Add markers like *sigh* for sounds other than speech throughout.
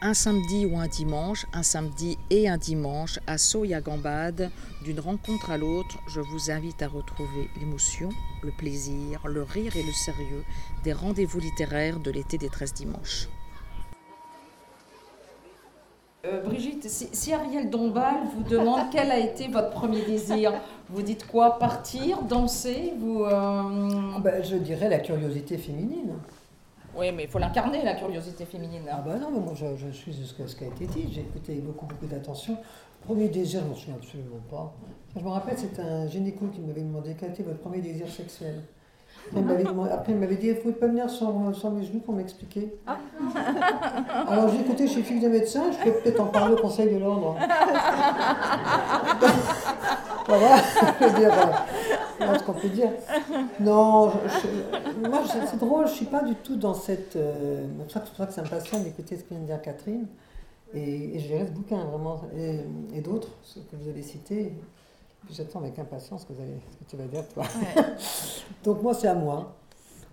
un samedi ou un dimanche, un samedi et un dimanche, à Soya Gambade, d'une rencontre à l'autre, je vous invite à retrouver l'émotion, le plaisir, le rire et le sérieux des rendez-vous littéraires de l'été des 13 dimanches. Euh, Brigitte, si, Ariel Dombal vous demande *laughs* quel a été votre premier désir, vous dites quoi? Partir, danser vous, euh, ah ben, Je dirais la curiosité féminine. Oui, mais il faut l'incarner, la curiosité féminine. Ah ben non, mais moi je, je suis ce qui a été dit, j'ai écouté beaucoup, beaucoup d'attention. Premier désir, je ne m'en souviens absolument pas. Je me rappelle, c'est un gynéco qui m'avait demandé quel était votre premier désir sexuel. Après, il m'avait dit, il ne faut pas venir sans, sans, mes genoux pour m'expliquer. Ah. *laughs* Alors j'ai écouté, je suis fille de médecin, je peux peut-être en parler au Conseil de l'ordre. *laughs* voilà, *laughs* je veux dire, ce qu'on peut dire. Non, moi c'est drôle, je ne suis pas du tout dans cette... Euh, c'est pour ça que ça me passionne d'écouter ce que vient de dire Catherine. Et, et je lirai ce bouquin vraiment, et, et d'autres, ceux que vous avez cités. J'attends avec impatience ce que, tu vas dire, toi. *laughs* Donc, moi, c'est à moi.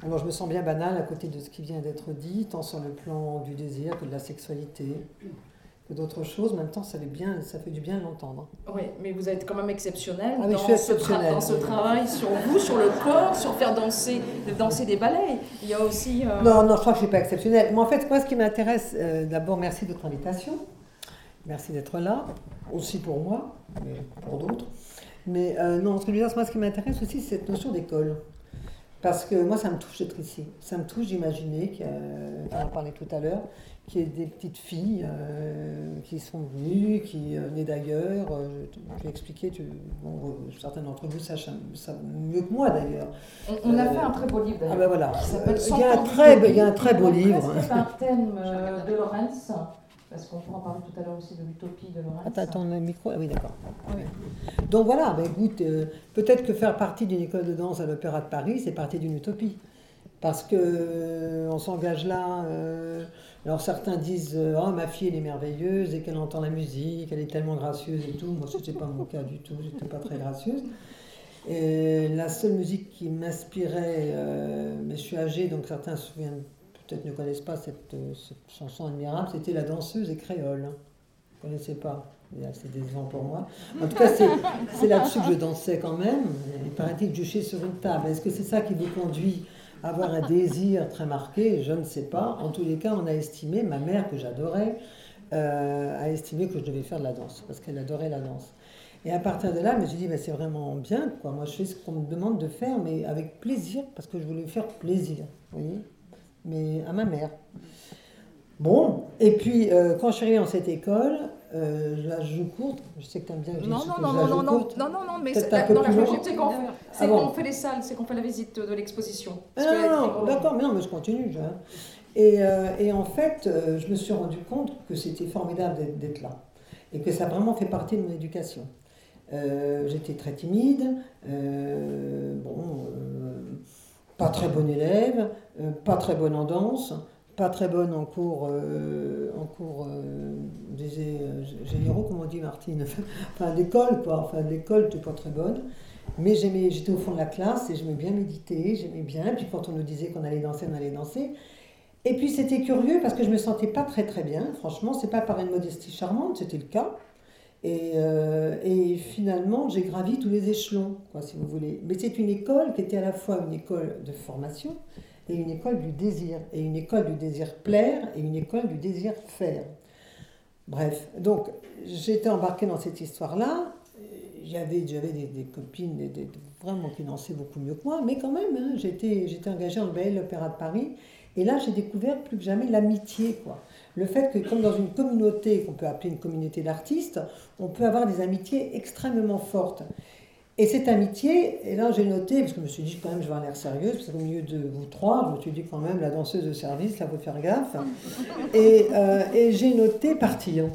Alors, je me sens bien banale à côté de ce qui vient d'être dit, tant sur le plan du désir que de la sexualité, que d'autres choses. En même temps, ça fait, bien, ça fait du bien de l'entendre. Oui, mais vous êtes quand même exceptionnel ah dans, ce dans, ce travail sur vous, sur le corps, sur faire danser, danser des ballets. Il y a aussi. Euh, non, non, je crois que je ne suis pas exceptionnelle. Mais en fait, moi, ce qui m'intéresse, euh, d'abord, merci de votre invitation. Merci d'être là, aussi pour moi, mais pour d'autres. Mais euh, non, ce que je veux dire, moi, ce qui m'intéresse aussi, c'est cette notion d'école. Parce que moi, ça me touche d'être ici. Ça me touche d'imaginer, on en parlait tout à l'heure, qu'il y ait des petites filles euh, qui sont venues, qui euh, venaient d'ailleurs. je vais expliquer, tu, bon, certains d'entre vous sachent mieux que moi d'ailleurs. On, a fait un très beau livre d'ailleurs. Ah ben voilà. Il y, a un très, il y a un très beau livre. C'est un thème de Lorenz. Parce qu'on pourra parler tout à l'heure aussi de l'utopie de Lorenz. Attends, ton micro Ah oui, d'accord. Donc voilà, ben écoute, euh, peut-être que faire partie d'une école de danse à l'Opéra de Paris, c'est partie d'une utopie. Parce que euh, on s'engage là. Euh, alors certains disent Oh, ma fille, elle est merveilleuse et qu'elle entend la musique, elle est tellement gracieuse et tout. Moi, ce n'était pas mon cas du tout, j'étais pas très gracieuse. Et la seule musique qui m'inspirait, mais je suis âgée, donc certains se souviennent peut-être ne connaissent pas cette, chanson admirable, c'était La danseuse et créole. Vous ne connaissez pas c'est décevant pour moi. En tout cas, c'est là-dessus que je dansais quand même. Il paraît-il que jucher sur une table. Est-ce que c'est ça qui vous conduit à avoir un désir très marqué? Je ne sais pas. En tous les cas, on a estimé, ma mère que j'adorais, euh, a estimé que je devais faire de la danse, parce qu'elle adorait la danse. Et à partir de là, je me suis dit, c'est vraiment bien. Moi, je fais ce qu'on me demande de faire, mais avec plaisir, parce que je voulais faire plaisir. Vous voyez mais à ma mère. Bon, et puis euh, quand je suis arrivée dans cette école, euh, je la joue courte. Je sais que tu aimes bien. Non, non, non, non, non, non, non, non, mais c'est la, c'est qu'on ah bon. fait les salles, c'est qu'on fait la visite de l'exposition. Ah, non, non, d'accord, mais non, mais je continue. Je, et, euh, et, en fait, euh, je me suis rendu compte que c'était formidable d'être là et que ça a vraiment fait partie de mon éducation. J'étais très timide. bon pas très bonne élève, euh, pas très bonne en danse, pas très bonne en cours, euh, en cours euh, généraux, comme on dit Martine, *laughs* enfin d'école quoi, enfin l'école, pas très bonne. Mais j'aimais, j'étais au fond de la classe et j'aimais bien méditer, j'aimais bien. Puis quand on nous disait qu'on allait danser, on allait danser. Et puis c'était curieux parce que je me sentais pas très très bien. Franchement, c'est pas par une modestie charmante, c'était le cas. Euh, et, finalement, j'ai gravi tous les échelons, quoi, si vous voulez. Mais c'est une école qui était à la fois une école de formation et une école du désir. Et une école du désir plaire et une école du désir faire. Bref, donc j'étais embarquée dans cette histoire-là. J'avais, j'avais des, copines vraiment qui dansaient beaucoup mieux que moi, mais quand même, hein, j'étais, j'étais engagée en Belle Opéra de Paris. Et là, j'ai découvert plus que jamais l'amitié, quoi le fait que, comme dans une communauté qu'on peut appeler une communauté d'artistes, on peut avoir des amitiés extrêmement fortes. Et cette amitié, et là j'ai noté, parce que je me suis dit quand même je vais avoir l'air sérieuse, parce qu'au milieu de vous trois, je me suis dit quand même la danseuse de service, là faut faire gaffe. Et, euh, et j'ai noté partir.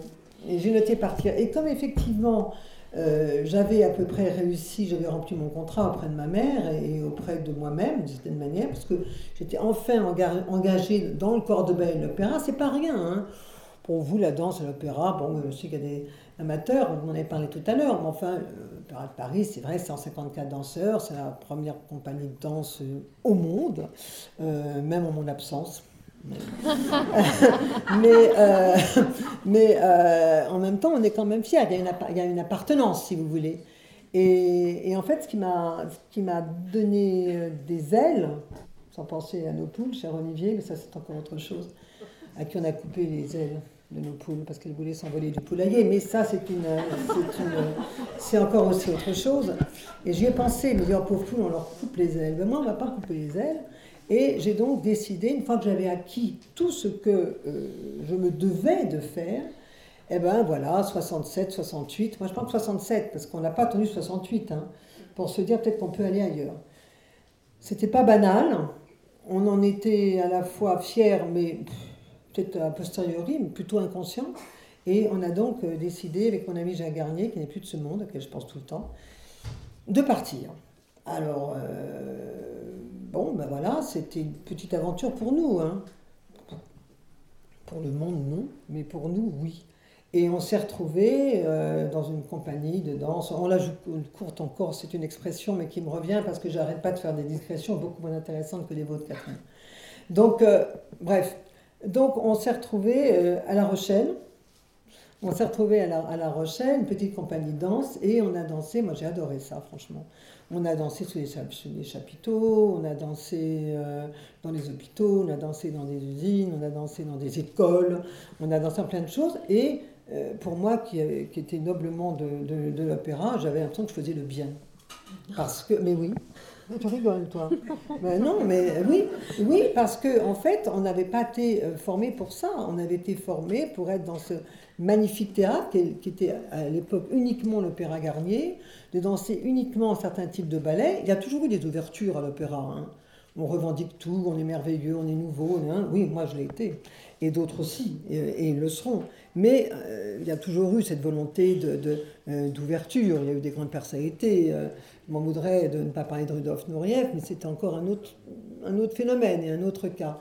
Et j'ai noté partir. Et comme effectivement euh, j'avais à peu près réussi, j'avais rempli mon contrat auprès de ma mère et auprès de moi-même, d'une certaine manière, parce que j'étais enfin engagée dans le corps de bain l'opéra. C'est pas rien. Hein. Pour vous, la danse et l'opéra, bon, je sais qu'il y a des amateurs, on en avait parlé tout à l'heure, mais enfin, l'Opéra de Paris, c'est vrai, 154 danseurs, c'est la première compagnie de danse euh, au monde, euh, même en mon absence. *laughs* mais, euh, *laughs* mais euh, en même temps, on est quand même fiers. Il y, a une, appartenance, si vous voulez. Et, en fait, ce qui m'a donné euh, des ailes, sans penser à nos poules, cher Olivier, mais ça c'est encore autre chose, à qui on a coupé les ailes de nos poules parce qu'elles voulaient s'envoler du poulailler. Mais ça, c'est encore aussi autre chose. Et j'y ai pensé, me dire, oh, pauvres poules, on leur coupe les ailes. Mais moi, on ne va pas couper les ailes. Et j'ai donc décidé, une fois que j'avais acquis tout ce que euh, je me devais de faire, eh ben voilà, 67, 68. Moi, je de 67 parce qu'on n'a pas attendu 68 hein, pour se dire peut-être qu'on peut aller ailleurs. C'était pas banal. On en était à la fois fiers, mais peut-être a posteriori, mais plutôt inconscient. Et on a donc euh, décidé, avec mon ami Jacques Garnier, qui n'est plus de ce monde, auquel je pense tout le temps, de partir. Alors, euh, bon, ben voilà, c'était une petite aventure pour nous. Hein. Pour le monde, non, mais pour nous, oui. Et on s'est retrouvés euh, dans une compagnie de danse. On la joue courte encore, c'est une expression, mais qui me revient parce que j'arrête pas de faire des discrétions beaucoup moins intéressantes que les vôtres, Catherine. Donc, bref, donc on s'est retrouvé euh, à La Rochelle. On s'est retrouvé à la, Rochelle, une petite compagnie de danse, et on a dansé. Moi, j'ai adoré ça, franchement. On a dansé sous les, chapiteaux, on a dansé euh, dans les hôpitaux, on a dansé dans des usines, on a dansé dans des *laughs* écoles, on a dansé en plein de choses. Et euh, pour moi, qui, qui était noblement de, de l'opéra, j'avais l'impression que je faisais le bien. Parce que, mais oui, tu rigoles, toi. ben non, mais oui, oui, parce qu'en en fait, on n'avait pas été euh, formé pour ça. On avait été formé pour être dans ce magnifique théâtre qui était à l'époque uniquement l'opéra Garnier, de danser uniquement un certain type de ballet. Il y a toujours eu des ouvertures à l'opéra. Hein. On revendique tout, on est merveilleux, on est nouveau. Oui, moi je l'ai été. Et d'autres aussi, et, ils le seront. Mais euh, il y a toujours eu cette volonté d'ouverture. De, il y a eu des grandes personnalités m'en voudrais de ne pas parler de Rudolf Nureyev, mais c'était encore un autre, phénomène et un autre cas.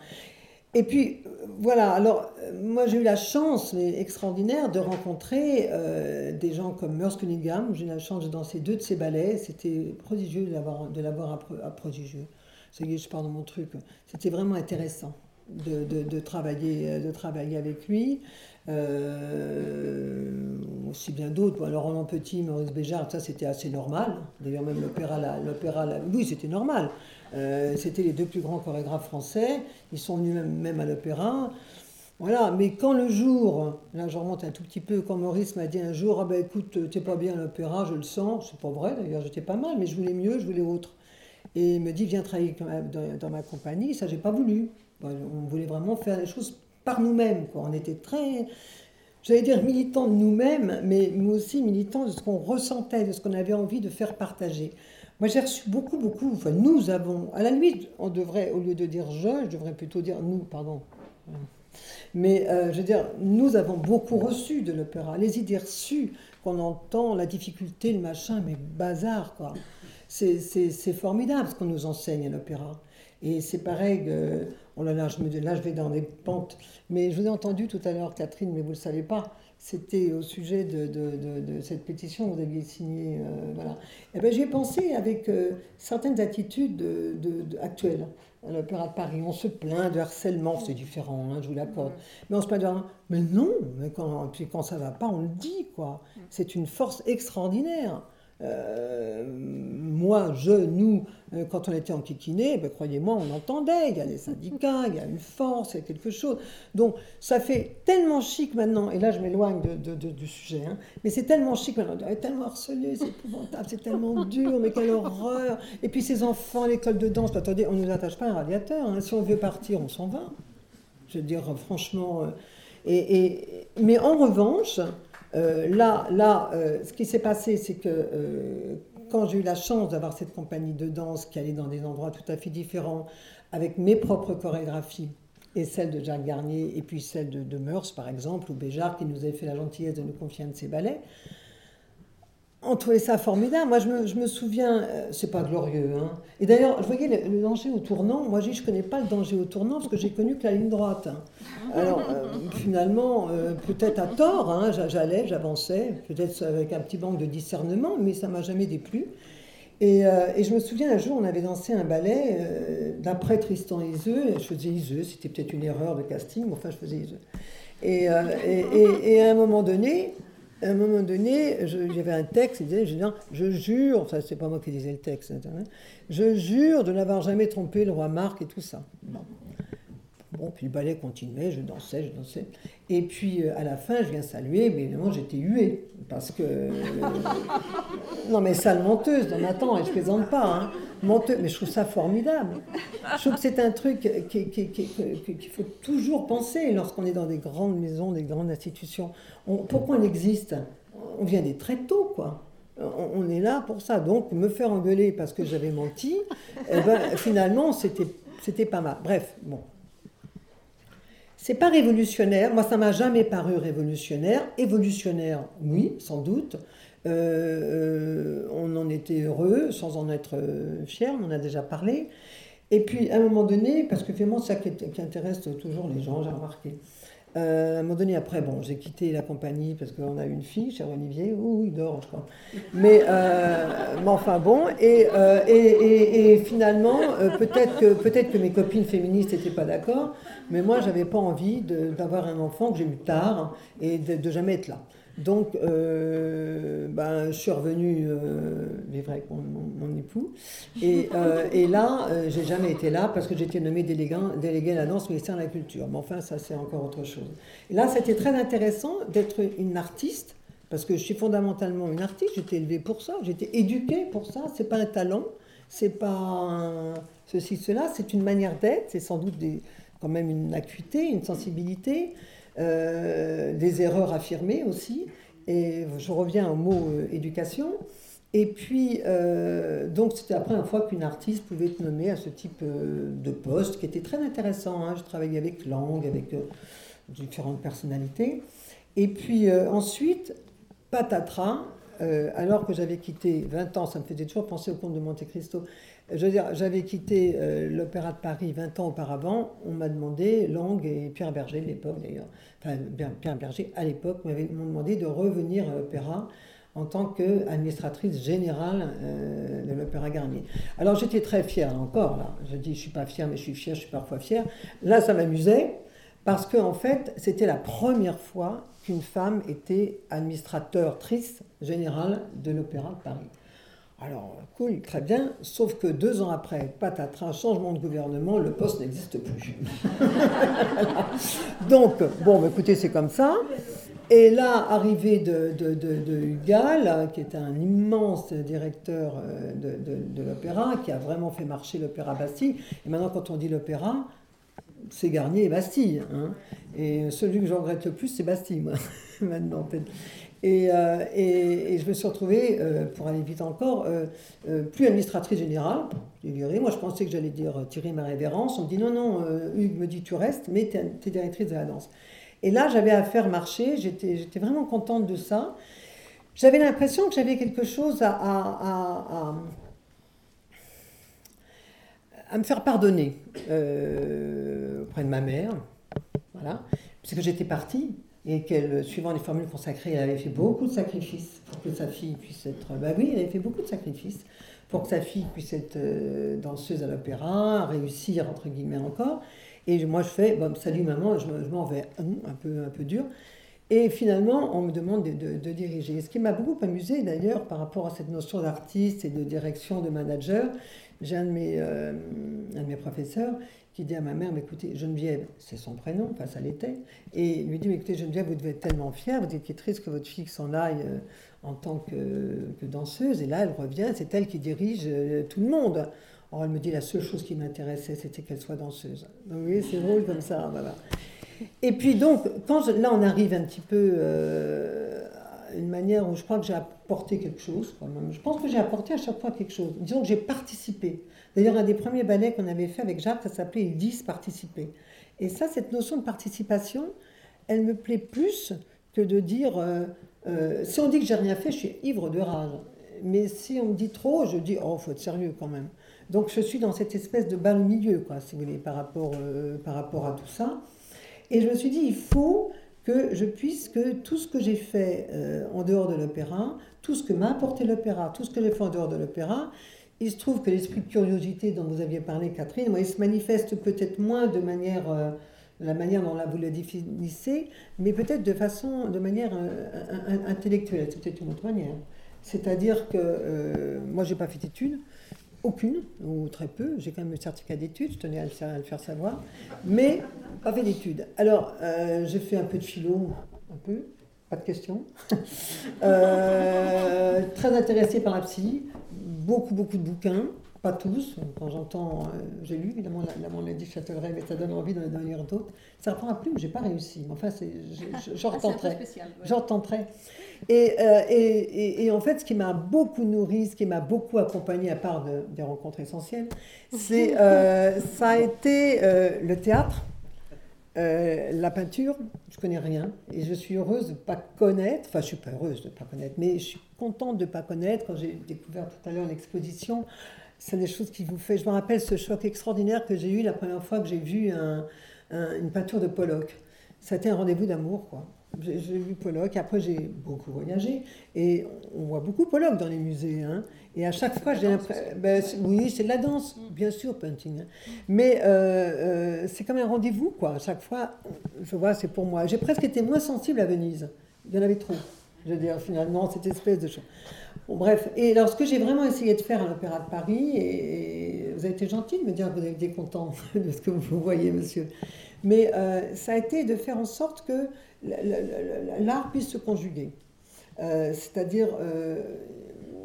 Et puis, voilà, alors, moi j'ai eu la chance, extraordinaire, de rencontrer euh, des gens comme Merce Cunningham. J'ai eu la chance de danser deux de ses ballets. C'était prodigieux de l'avoir, de l'avoir à, prodigieux. Ça y est, je pars dans mon truc. C'était vraiment intéressant de, de, de, travailler, de travailler avec lui. Euh, aussi bien d'autres. Alors Roland Petit, Maurice Béjart, ça c'était assez normal. D'ailleurs même l'opéra, l'opéra, oui c'était normal. Euh, c'était les deux plus grands chorégraphes français. Ils sont venus même, à l'opéra. Voilà, mais quand le jour, là je remonte un tout petit peu, quand Maurice m'a dit un jour, ah ben écoute, t'es pas bien à l'opéra, je le sens, c'est pas vrai d'ailleurs, j'étais pas mal, mais je voulais mieux, je voulais autre. Et il me dit, viens travailler dans, ma compagnie, ça j'ai pas voulu. On voulait vraiment faire les choses par nous-mêmes. On était très, j'allais dire, militants de nous-mêmes, mais nous aussi militants de ce qu'on ressentait, de ce qu'on avait envie de faire partager. Moi, j'ai reçu beaucoup, beaucoup, enfin, nous avons, à la limite, on devrait, au lieu de dire je, je devrais plutôt dire nous, pardon. Mais euh, je veux dire, nous avons beaucoup reçu de l'opéra. Les idées reçues qu'on entend, la difficulté, le machin, mais bazar, quoi. C'est formidable ce qu'on nous enseigne à l'opéra. Et c'est pareil, oh là là, je me, là je vais dans des pentes. Mais je vous ai entendu tout à l'heure, Catherine, mais vous ne le savez pas. C'était au sujet de, de, de, cette pétition que vous aviez signée. Euh, voilà. Et eh ben, J'y ai pensé avec euh, certaines attitudes actuelles à l'Opéra de Paris. On se plaint de harcèlement, c'est différent, hein, je vous l'accorde. Mais on se plaint de Mais non, mais quand, puis quand ça ne va pas, on le dit, quoi. C'est une force extraordinaire. Euh, moi, je, nous, euh, quand on était en kikiné, ben, croyez-moi, on entendait, il y a les syndicats, il y a une force, il y a quelque chose. Donc ça fait tellement chic maintenant, et là je m'éloigne du sujet, hein, mais c'est tellement chic maintenant, on est tellement harcelé, c'est épouvantable, c'est tellement dur, mais quelle horreur. Et puis ces enfants à l'école de danse, attendez, on ne nous attache pas un radiateur, hein. si on veut partir, on s'en va. Je veux dire, franchement. Euh, mais en revanche, euh, là, là ce qui s'est passé, c'est que quand j'ai eu la chance d'avoir cette compagnie de danse qui allait dans des endroits tout à fait différents, avec mes propres chorégraphies, et celles de Jacques Garnier, et puis celles de, de Meurs, par exemple, ou Béjart, qui nous avait fait la gentillesse de nous confier un de ses ballets, on trouvait ça formidable. Moi, je me, je souviens, euh, c'est pas glorieux. Hein. Et d'ailleurs, je voyais le, danger au tournant. Moi, je ne connais pas le danger au tournant parce que j'ai connu que la ligne droite. Hein. Alors, euh, finalement, euh, peut-être à tort, hein, j'allais, j'avançais, peut-être avec un petit manque de discernement, mais ça m'a jamais déplu. Et, je me souviens un jour, on avait dansé un ballet d'après Tristan Iseux. Je faisais Iseux, c'était peut-être une erreur de casting, mais enfin je faisais Iseux. Et, à un moment donné, à un moment donné, j'avais un texte, il disait, je, je jure, enfin c'est pas moi qui disais le texte, hein, je jure de n'avoir jamais trompé le roi Marc et tout ça. Bon. Bon, puis le ballet continuait, je dansais, je dansais. Et puis euh, à la fin, je viens saluer, mais évidemment j'étais huée. Parce que. Euh, *laughs* non, mais sale menteuse, non, attends, et je plaisante pas. Hein. Menteuse, mais je trouve ça formidable. Je trouve que c'est un truc qu'il faut toujours penser lorsqu'on est dans des grandes maisons, des grandes institutions. pourquoi on existe? On vient des très tôt, quoi on est là pour ça. Donc, me faire engueuler parce que j'avais menti, eh ben, finalement, c'était pas mal. Bref, bon, c'est pas révolutionnaire. Moi, ça m'a jamais paru révolutionnaire. Évolutionnaire, oui, sans doute. Euh, euh, on en était heureux, sans en être euh, fier, on en a déjà parlé. Et puis, à un moment donné, parce que finalement, ça qui, intéresse toujours les gens, j'ai remarqué. à un moment donné, après, bon, j'ai quitté la compagnie parce qu'on a une fille, cher Olivier, il dort, je crois. Mais, enfin bon, et, et, finalement, peut-être que, mes copines féministes n'étaient pas d'accord, mais moi, j'avais pas envie d'avoir un enfant que j'ai eu tard et de, jamais être là. Donc, euh, ben, je suis revenue euh, vivre avec mon, époux. Et, euh, et là, euh, j'ai jamais été là parce que j'étais nommée déléguée, déléguée à la danse ministère de la Culture. Mais enfin, ça, c'est encore autre chose. Et là, c'était très intéressant d'être une artiste parce que je suis fondamentalement une artiste. J'étais élevée pour ça, j'étais éduquée pour ça. C'est pas un talent, c'est pas ceci, cela, c'est une manière d'être. C'est sans doute quand même une acuité, une sensibilité, des erreurs affirmées aussi. Et je reviens au mot euh, éducation. Et puis, euh, donc c'était la première fois qu'une artiste pouvait être nommée à ce type de poste, qui était très intéressant. Hein. Je travaillais avec langue, avec différentes personnalités. Et puis ensuite, patatras, alors que j'avais quitté 20 ans, ça me faisait toujours penser au conte de Monte Cristo, je j'avais quitté euh, l'Opéra de Paris 20 ans auparavant. On m'a demandé, Lang et Pierre Berger, l'époque d'ailleurs, enfin Pierre Berger à l'époque m'ont demandé de revenir à l'Opéra en tant qu'administratrice générale euh, de l'Opéra Garnier. Alors j'étais très fière, encore, là. Je dis, je suis pas fière, mais je suis fière, je suis parfois fière. Là, ça m'amusait, parce qu'en en fait, c'était la première fois qu'une femme était administrateur triste générale de l'Opéra de Paris. Alors, cool, très bien, sauf que deux ans après, patatras, changement de gouvernement, le poste n'existe plus. *laughs* Donc, bon, bah, écoutez, c'est comme ça. Et là, arrivée de, de, Hugal, qui est un immense directeur euh, de, l'opéra, qui a vraiment fait marcher l'opéra Bastille. Et maintenant, quand on dit l'opéra, c'est Garnier et Bastille. Hein. Et celui que je regrette le plus, c'est Bastille, moi, *laughs* maintenant. Euh, et, et, je me suis retrouvée, euh, pour aller vite encore, euh, plus administratrice générale. Moi, je pensais que j'allais dire tirer ma révérence. On me dit non, non, Hugues me dit tu restes, mais tu es, directrice de la danse. Et là, j'avais à faire marcher. J'étais vraiment contente de ça. J'avais l'impression que j'avais quelque chose à, à, à, me faire pardonner auprès de ma mère. Voilà. Parce que j'étais partie et qu'elle, suivant les formules consacrées, elle avait fait beaucoup de sacrifices pour que sa fille puisse être. Bah oui, elle avait fait beaucoup de sacrifices pour que sa fille puisse être euh, danseuse à l'opéra, réussir entre guillemets encore. Et moi, je fais, bon, salut maman, je, m'en vais un peu, un peu dur. Et finalement, on me demande de, de, diriger. ce qui m'a beaucoup amusé d'ailleurs par rapport à cette notion d'artiste et de direction, de manager, j'ai un, de mes, euh, un de mes professeurs qui dit à ma mère, mais écoutez, Geneviève, c'est son prénom, enfin ça l'était, et lui dit, mais écoutez Geneviève, vous devez être tellement fière, vous étiez triste que votre fille s'en aille euh, en tant que, danseuse, et là elle revient, c'est elle qui dirige euh, tout le monde. Or elle me dit, la seule chose qui m'intéressait, c'était qu'elle soit danseuse. Donc oui, c'est drôle comme ça, voilà. Et puis donc, quand là on arrive un petit peu une manière où je crois que j'ai apporté quelque chose, je pense que j'ai apporté à chaque fois quelque chose. Disons que j'ai participé. D'ailleurs, un des premiers ballets qu'on avait fait avec Jacques, ça s'appelait Ils disent participer. Et ça, cette notion de participation, elle me plaît plus que de dire euh, euh, si on dit que j'ai rien fait, je suis ivre de rage. Mais si on me dit trop, je dis oh, faut être sérieux quand même. Donc je suis dans cette espèce de au milieu, si vous voulez, par rapport, euh, par rapport à tout ça. Et je me suis dit il faut que je puisse que tout ce que j'ai fait euh, en dehors de l'opéra, tout ce que m'a apporté l'opéra, tout ce que j'ai fait en dehors de l'opéra, il se trouve que l'esprit de curiosité dont vous aviez parlé, Catherine, moi, il se manifeste peut-être moins de manière, euh, la manière dont là vous le définissez, mais peut-être de façon, de manière euh, intellectuelle, c'est peut-être une autre manière. C'est-à-dire que moi, j'ai pas fait d'études, aucune, ou très peu. J'ai quand même le certificat d'études, je tenais à le, faire, à le faire savoir, mais pas fait d'études. Alors, euh, j'ai fait un peu de philo, un peu, pas de questions. *laughs* Euh, très intéressé par la psy, beaucoup, beaucoup de bouquins, pas tous. Quand j'entends, euh, j'ai lu évidemment la, la dit Châtellerault, mais ça donne envie d'en lire d'autres. Ça reprend à plus, mais j'ai pas réussi. Enfin, j'en retenterai. J'en Euh, et, et, et, en fait, ce qui m'a beaucoup nourri, ce qui m'a beaucoup accompagné, à part des rencontres essentielles, c'est *laughs* euh, ça a été le théâtre. la peinture, je connais rien et je suis heureuse de ne pas connaître, enfin je suis pas heureuse de ne pas connaître, mais je suis contente de ne pas connaître. Quand j'ai découvert tout à l'heure l'exposition, c'est des choses qui vous fait. Je me rappelle ce choc extraordinaire que j'ai eu la première fois que j'ai vu une peinture de Pollock. Ça a été un rendez-vous d'amour, quoi. J'ai vu Pollock, après j'ai beaucoup voyagé, et on voit beaucoup Pollock dans les musées. Hein. Et à chaque fois, j'ai l'impression. Ben, oui, c'est de la danse, bien sûr, painting. Hein. Mais euh, euh, c'est comme un rendez-vous, quoi. À chaque fois, je vois, c'est pour moi. J'ai presque été moins sensible à Venise. Il y en avait trop. Je veux dire, finalement, cette espèce de chose bref, et alors ce que j'ai vraiment essayé de faire à l'Opéra de Paris, et, vous avez été gentil de me dire que vous avez été content *laughs* de ce que vous voyez, monsieur, mais euh, ça a été de faire en sorte que l'art puisse se conjuguer. Euh, c'est-à-dire euh,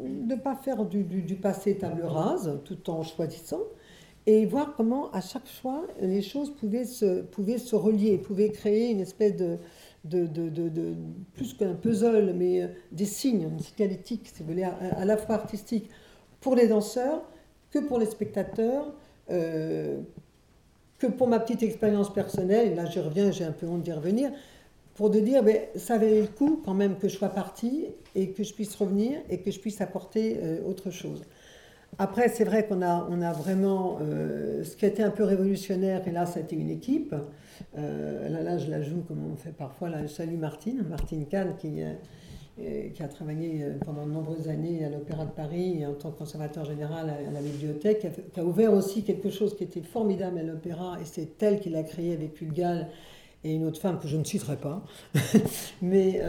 ne pas faire du, du, passé table rase tout en choisissant, et voir comment à chaque fois les choses pouvaient se, pouvaient se relier, pouvaient créer une espèce de, de, plus qu'un puzzle, mais euh, des signes, une signalétique, si vous voulez, à, la fois artistique pour les danseurs que pour les spectateurs, euh, que pour ma petite expérience personnelle, là je reviens, j'ai un peu honte d'y revenir, pour de dire, ben, ça valait le coup quand même que je sois partie et que je puisse revenir et que je puisse apporter euh, autre chose. Après, c'est vrai qu'on a, on a vraiment, ce qui a été un peu révolutionnaire, et là, ça a été une équipe, euh, là, là, je la joue comme on fait parfois. Là, je salue Martine, Martine Kahn, qui, euh, a travaillé euh, pendant de nombreuses années à l'Opéra de Paris en tant que conservateur général à, la bibliothèque, qui a, ouvert aussi quelque chose qui était formidable à l'opéra, et c'est elle qui l'a créé avec Hulgal et une autre femme que je ne citerai pas. *laughs* Mais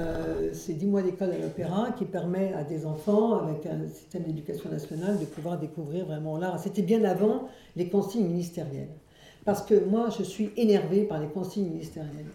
c'est 10 mois d'école à l'opéra qui permet à des enfants, avec un système d'éducation nationale, de pouvoir découvrir vraiment l'art. C'était bien avant les consignes ministérielles. Parce que moi, je suis énervée par les consignes ministérielles.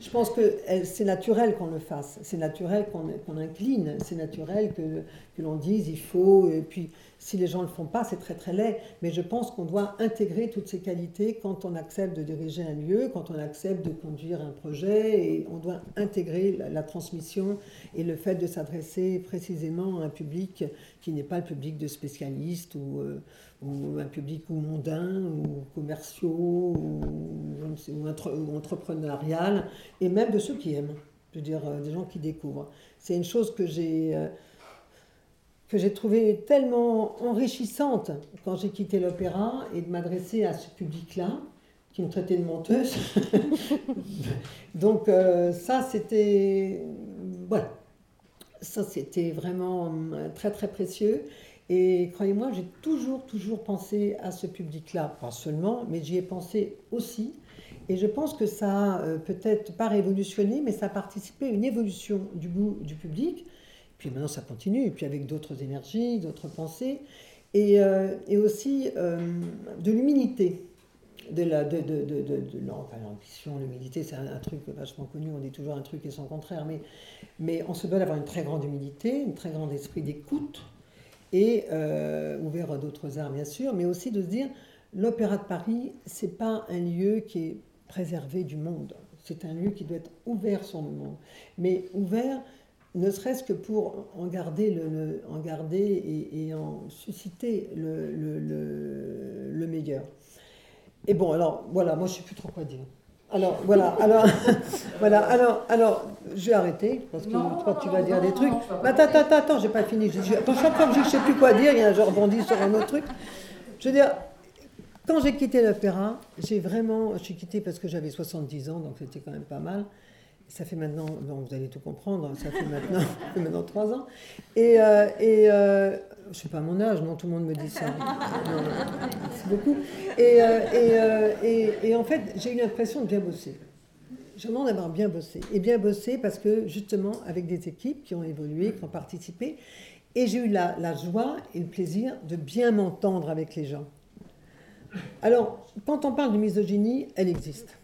Je pense que c'est naturel qu'on le fasse, c'est naturel qu'on incline, c'est naturel que, que l'on dise il faut, et puis si les gens ne le font pas, c'est très très laid, mais je pense qu'on doit intégrer toutes ces qualités quand on accepte de diriger un lieu, quand on accepte de conduire un projet, et on doit intégrer la, transmission et le fait de s'adresser précisément à un public qui n'est pas le public de spécialistes ou, euh, un public ou mondain ou commerciaux ou, entrepreneurial, et même de ceux qui aiment, je veux dire euh, des gens qui découvrent. C'est une chose que j'ai... Euh, que j'ai trouvé tellement enrichissante quand j'ai quitté l'opéra et de m'adresser à ce public-là qui me traitait de menteuse. *laughs* Donc ça, c'était... Voilà. Ça, c'était vraiment euh, très, très précieux. Et croyez-moi, j'ai toujours, toujours pensé à ce public-là. Pas seulement, mais j'y ai pensé aussi. Et je pense que ça a euh, peut-être pas révolutionné, mais ça a participé à une évolution du goût du public. Puis maintenant, ça continue, et puis avec d'autres énergies, d'autres pensées, et, euh, et aussi euh, de l'humilité. De la, de, de, de, de l'ambition, l'humilité, c'est un, truc vachement connu, on dit toujours un truc et son contraire, mais, on se doit d'avoir une très grande humilité, un très grand esprit d'écoute, et euh, ouvert à d'autres arts bien sûr, mais aussi de se dire, l'Opéra de Paris, c'est pas un lieu qui est préservé du monde, c'est un lieu qui doit être ouvert sur le monde, mais ouvert ne serait-ce que pour en garder, en garder et, en susciter le, le, meilleur. Et bon, alors voilà, moi je ne sais plus trop quoi dire. Alors voilà, alors *laughs* voilà, alors alors je vais arrêter parce que je crois que tu vas dire des trucs. attends, attends, attends, j'ai pas fini. Je, chaque fois que je ne sais plus quoi dire, il y a un genre rebondis sur un autre truc. Je veux dire, quand j'ai quitté l'opéra, j'ai vraiment, j'ai quitté parce que j'avais 70 ans, donc c'était quand même pas mal. Ça fait maintenant, donc vous allez tout comprendre, ça fait maintenant, *laughs* ça fait maintenant trois ans. Et, euh, et euh, je sais pas mon âge, non, tout le monde me dit ça. C'est beaucoup. Et, euh, euh, et, en fait, j'ai eu l'impression de bien bosser. J'ai l'impression d'avoir bien bossé. Et bien bossé parce que justement, avec des équipes qui ont évolué, qui ont participé, et j'ai eu la, la joie et le plaisir de bien m'entendre avec les gens. Alors, quand on parle de misogynie, elle existe.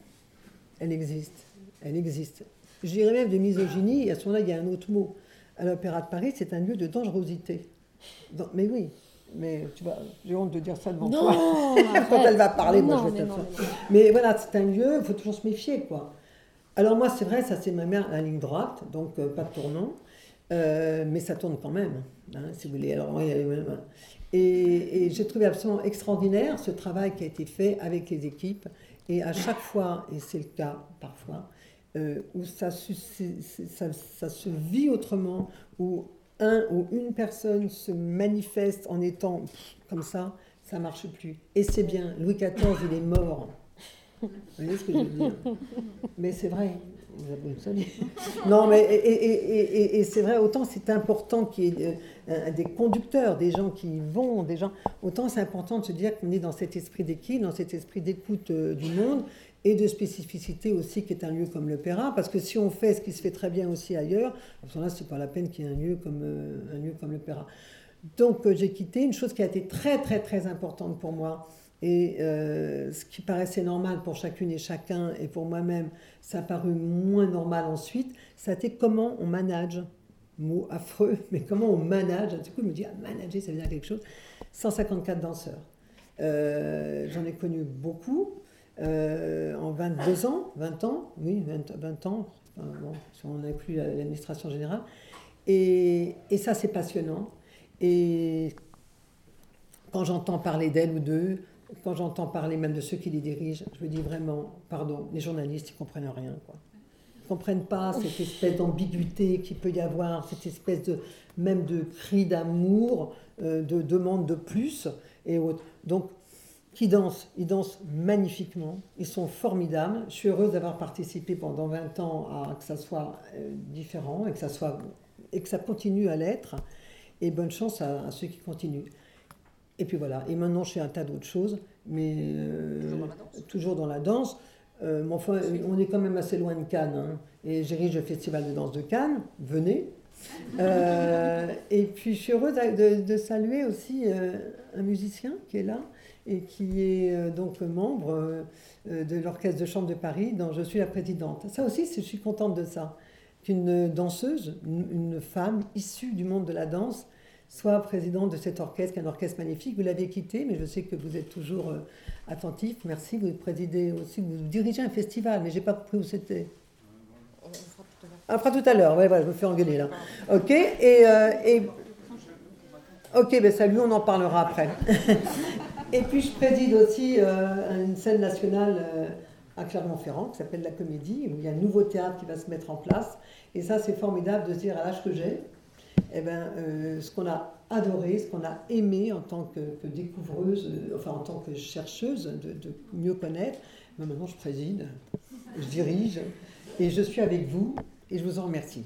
Elle existe. Elle existe. Je dirais même de misogynie, et à ce moment-là, il y a un autre mot. À l'Opéra de Paris, c'est un lieu de dangerosité. Mais oui, mais tu vois, j'ai honte de dire ça devant toi. *laughs* Non, Quand arrête. elle va parler, moi je vais mais te non, faire. mais. Mais voilà, c'est un lieu, il faut toujours se méfier, quoi. Alors moi, c'est vrai, ça c'est ma mère, la ligne droite, donc euh, pas de tournant, Euh, mais ça tourne quand même, hein, si vous voulez. Alors, moi, il y a même- et, et j'ai trouvé absolument extraordinaire ce travail qui a été fait avec les équipes. Et à chaque fois, et c'est le cas parfois, euh, où ça, ça, ça se vit autrement, où un ou une personne se manifeste en étant comme ça, ça marche plus. Et c'est bien, Louis XIV, il est mort. Vous voyez ce que je veux dire? Mais c'est vrai. Non, mais et, c'est vrai, autant c'est important qu'il y ait des conducteurs, des gens qui vont, des gens. Autant c'est important de se dire qu'on est dans cet esprit d'équipe, dans cet esprit d'écoute euh, du monde et de spécificité aussi qui est un lieu comme l'opéra. Parce que si on fait ce qui se fait très bien aussi ailleurs, à ce moment-là, c'est pas la peine qu'il y ait un lieu comme, euh, un lieu comme l'opéra. Donc euh, j'ai quitté une chose qui a été très très très importante pour moi. Et euh, ce qui paraissait normal pour chacune et chacun, et pour moi-même, ça a paru moins normal ensuite, ça a été comment on manage. Mot affreux, *laughs* mais comment on manage. Du coup, je me dis, ah, manager, ça veut dire quelque chose. 154 danseurs. J'en ai connu beaucoup euh, en 22 ans, 20 ans, oui, 20, 20 ans, bon, si on inclut l'administration générale. Et, et ça, c'est passionnant. Et quand j'entends parler d'elle ou d'eux, quand j'entends parler même de ceux qui les dirigent, je me dis vraiment, pardon, les journalistes, ils comprennent rien. Quoi. Ils comprennent pas cette espèce d'ambiguïté qu'il peut y avoir, cette espèce même de cri d'amour, euh, de demande de plus et autres. Donc, qui dansent, ils dansent magnifiquement, ils sont formidables. Je suis heureuse d'avoir participé pendant 20 ans à que ça soit euh, différent et que ça soit et que ça continue à l'être. Et bonne chance à, à ceux qui continuent. Et puis voilà. Et maintenant, je fais un tas d'autres choses, mais euh, toujours dans la danse. Euh, mais enfin, on est quand même assez loin de Cannes. hein. Et je dirige le Festival de danse de Cannes. Venez. *laughs* Euh, et puis, je suis heureuse de, de saluer aussi un musicien qui est là et qui est euh, donc membre euh, euh, de l'Orchestre de Chambre de Paris, dont je suis la présidente. Ça aussi, je suis contente de ça. Qu'une danseuse, une, femme issue du monde de la danse, soit présidente de cet orchestre, qui est un orchestre magnifique. Vous l'avez quitté, mais je sais que vous êtes toujours attentif. Merci. Vous présidez aussi, vous dirigez un festival, mais j'ai pas compris où c'était. On fera tout à l'heure. Ouais, ouais, je me fais engueuler là. Ok. Et, et ok, ben salut, on en parlera après. *laughs* et puis je préside aussi euh, une scène nationale euh, à Clermont-Ferrand qui s'appelle la Comédie, où il y a un nouveau théâtre qui va se mettre en place. Et ça, c'est formidable de se dire à l'âge que j'ai, eh ben, euh, ce qu'on a adoré, ce qu'on a aimé en tant que, découvreuse, enfin en tant que chercheuse de, de mieux connaître, ben, maintenant je préside, je dirige et je suis avec vous et je vous en remercie.